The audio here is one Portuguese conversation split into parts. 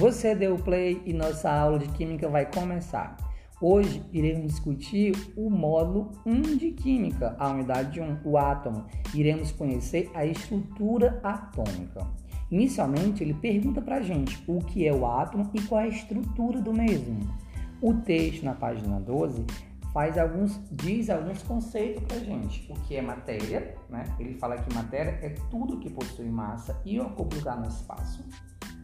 Você deu play e nossa aula de Química vai começar. Hoje iremos discutir o módulo 1 de Química, a unidade 1, o átomo. Iremos conhecer a estrutura atômica. Inicialmente, ele pergunta para a gente o que é o átomo e qual é a estrutura do mesmo. O texto, na página 12, faz alguns, diz alguns conceitos para a gente. O que é matéria, né? Ele fala que matéria é tudo que possui massa e ocupa lugar no espaço.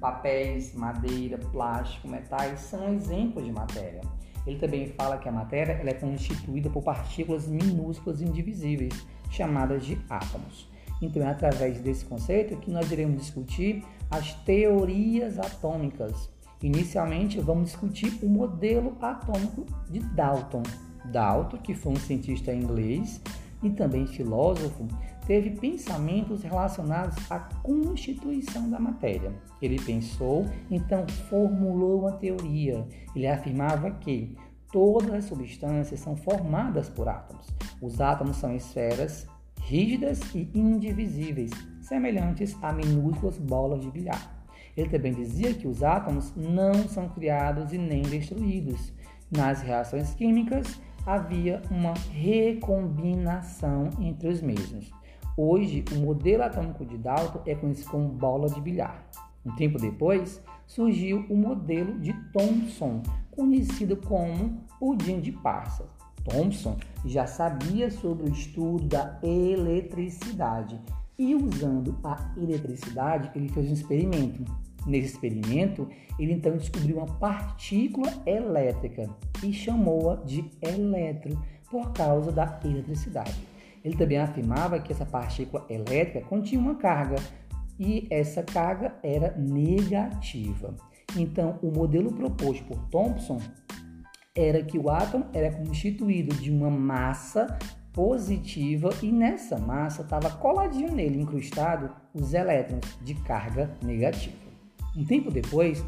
Papéis, madeira, plástico, metais são exemplos de matéria. Ele também fala que a matéria é constituída por partículas minúsculas indivisíveis, chamadas de átomos. Então é através desse conceito que nós iremos discutir as teorias atômicas. Inicialmente vamos discutir o modelo atômico de Dalton. Dalton, que foi um cientista inglês e também filósofo, teve pensamentos relacionados à constituição da matéria. Ele pensou, então formulou uma teoria. Ele afirmava que todas as substâncias são formadas por átomos. Os átomos são esferas rígidas e indivisíveis, semelhantes a minúsculas bolas de bilhar. Ele também dizia que os átomos não são criados e nem destruídos. Nas reações químicas, havia uma recombinação entre os mesmos. Hoje, o modelo atômico de Dalton é conhecido como bola de bilhar. Um tempo depois, surgiu o modelo de Thomson, conhecido como pudim de passas. Thomson já sabia sobre o estudo da eletricidade e, usando a eletricidade, ele fez um experimento Nesse experimento, ele então descobriu uma partícula elétrica e chamou-a de elétron por causa da eletricidade. Ele também afirmava que essa partícula elétrica continha uma carga e essa carga era negativa. Então, o modelo proposto por Thomson era que o átomo era constituído de uma massa positiva e nessa massa estava coladinho nele, incrustado, os elétrons de carga negativa. Um tempo depois,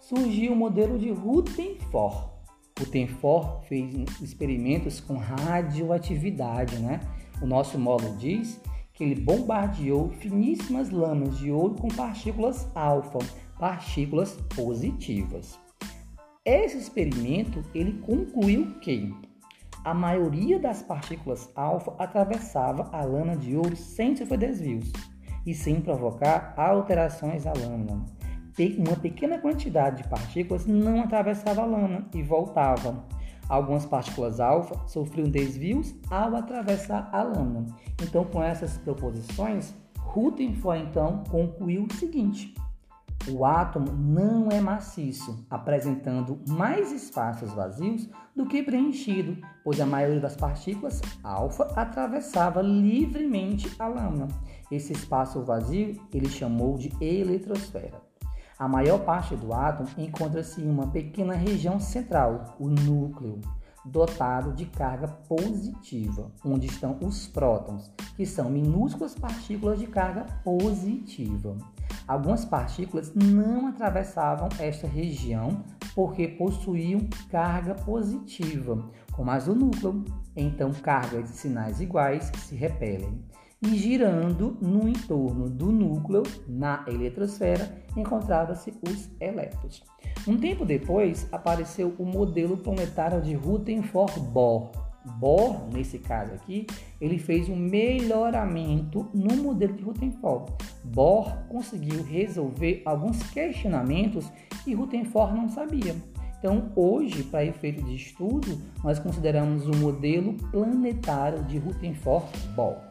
surgiu o modelo de Rutherford. Rutherford fez experimentos com radioatividade, né? O nosso módulo diz que ele bombardeou finíssimas lâminas de ouro com partículas alfa, partículas positivas. Esse experimento ele concluiu que a maioria das partículas alfa atravessava a lâmina de ouro sem sofrer desvios e sem provocar alterações à lâmina uma pequena quantidade de partículas não atravessava a lâmina e voltava. Algumas partículas alfa sofriam desvios ao atravessar a lâmina. Então, com essas proposições, Rutherford então concluiu o seguinte: o átomo não é maciço, apresentando mais espaços vazios do que preenchido, pois a maioria das partículas alfa atravessava livremente a lâmina. Esse espaço vazio ele chamou de eletrosfera. A maior parte do átomo encontra-se em uma pequena região central, o núcleo, dotado de carga positiva, onde estão os prótons, que são minúsculas partículas de carga positiva. Algumas partículas não atravessavam esta região porque possuíam carga positiva, como as do núcleo, então cargas de sinais iguais se repelem e girando no entorno do núcleo, na eletrosfera, encontrava-se os elétrons. Um tempo depois, apareceu o modelo planetário de Rutherford-Bohr. Bohr, nesse caso aqui, ele fez um melhoramento no modelo de Rutherford. Bohr conseguiu resolver alguns questionamentos que Rutherford não sabia. Então, hoje, para efeito de estudo, nós consideramos o modelo planetário de Rutherford-Bohr.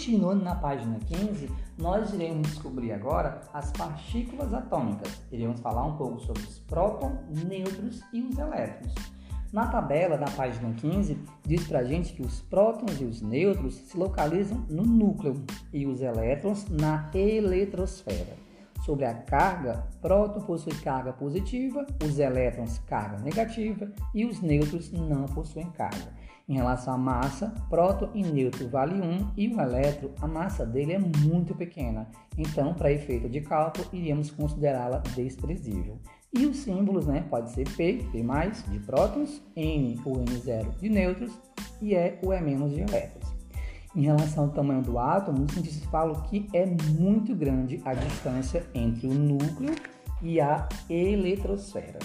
Continuando na página 15, nós iremos descobrir agora as partículas atômicas. Iremos falar um pouco sobre os prótons, nêutrons e os elétrons. Na tabela da página 15, diz pra gente que os prótons e os nêutrons se localizam no núcleo e os elétrons na eletrosfera. Sobre a carga, próton possui carga positiva, os elétrons carga negativa e os nêutrons não possuem carga. Em relação à massa, próton e neutro vale 1 e o elétron, a massa dele é muito pequena. Então, para efeito de cálculo, iríamos considerá-la desprezível. E os símbolos, né, pode ser P, P+, de prótons, N ou N0 de nêutrons e E ou E- de elétrons. Em relação ao tamanho do átomo, os cientistas falam que é muito grande a distância entre o núcleo e a eletrosfera.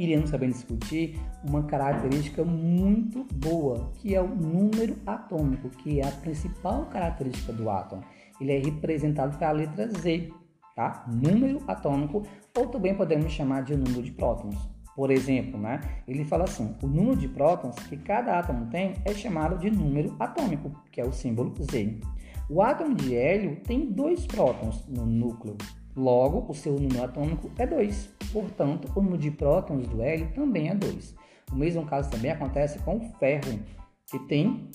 Iremos também discutir uma característica muito boa, que é o número atômico, que é a principal característica do átomo. Ele é representado pela letra Z, tá? Número atômico, ou também podemos chamar de número de prótons. Por exemplo, né? ele fala assim: o número de prótons que cada átomo tem é chamado de número atômico, que é o símbolo Z. O átomo de hélio tem dois prótons no núcleo, logo o seu número atômico é 2. Portanto, o número de prótons do hélio também é 2. O mesmo caso também acontece com o ferro, que tem,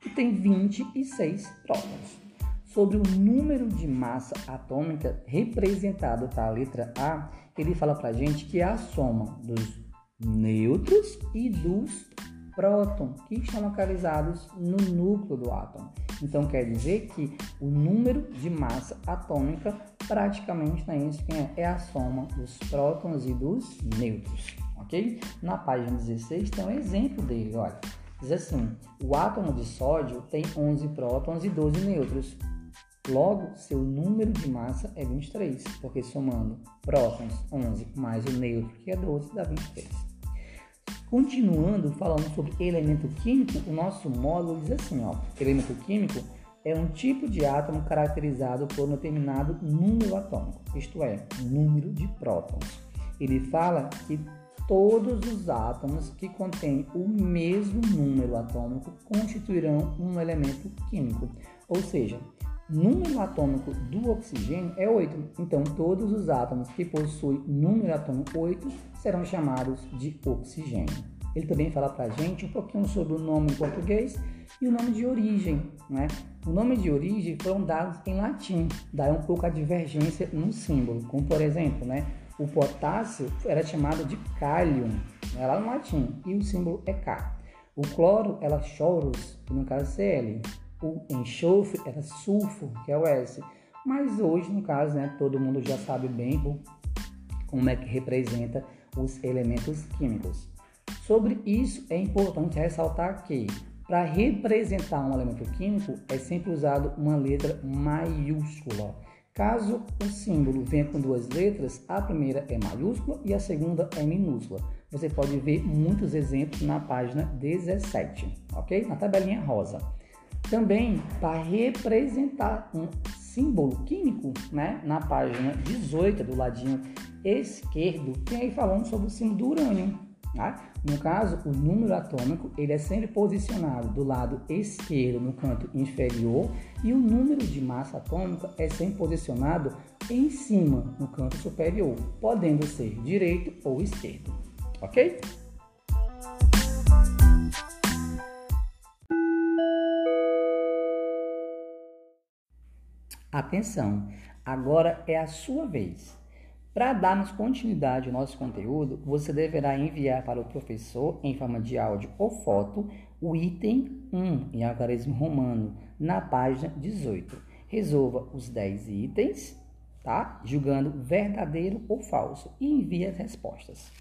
que tem 26 prótons sobre o número de massa atômica representado pela letra A, ele fala para gente que é a soma dos nêutrons e dos prótons que estão localizados no núcleo do átomo. Então quer dizer que o número de massa atômica praticamente não é isso que é, é a soma dos prótons e dos nêutrons, ok? Na página 16 tem um exemplo dele, olha. Diz assim: o átomo de sódio tem 11 prótons e 12 nêutrons. Logo, seu número de massa é 23, porque somando prótons 11 mais o neutro, que é 12, dá 23. Continuando falando sobre elemento químico, o nosso módulo diz assim, ó, elemento químico é um tipo de átomo caracterizado por um determinado número atômico, isto é, número de prótons. Ele fala que todos os átomos que contêm o mesmo número atômico constituirão um elemento químico, ou seja, número atômico do oxigênio é 8. Então, todos os átomos que possuem número atômico 8 serão chamados de oxigênio. Ele também fala para a gente um pouquinho sobre o nome em português e o nome de origem. Né? O nome de origem foram dados em latim, daí um pouco a divergência no símbolo. Como, por exemplo, né? o potássio era chamado de cálium, né? lá no latim, e o símbolo é K. O cloro era chorus, no caso Cl o enxofre era sulfo, que é o S. Mas hoje, no caso, né, todo mundo já sabe bem como é que representa os elementos químicos. Sobre isso, é importante ressaltar que para representar um elemento químico é sempre usado uma letra maiúscula. Caso o símbolo venha com duas letras, a primeira é maiúscula e a segunda é minúscula. Você pode ver muitos exemplos na página 17, ok? Na tabelinha rosa. Também para representar um símbolo químico, né? Na página 18 do ladinho esquerdo, tem aí falando sobre o símbolo do urânio. Tá? No caso, o número atômico ele é sempre posicionado do lado esquerdo no canto inferior e o número de massa atômica é sempre posicionado em cima no canto superior, podendo ser direito ou esquerdo, ok? Atenção, agora é a sua vez. Para darmos continuidade ao nosso conteúdo, você deverá enviar para o professor, em forma de áudio ou foto, o item 1 em algarismo romano, na página 18. Resolva os 10 itens, tá? Julgando verdadeiro ou falso e envie as respostas.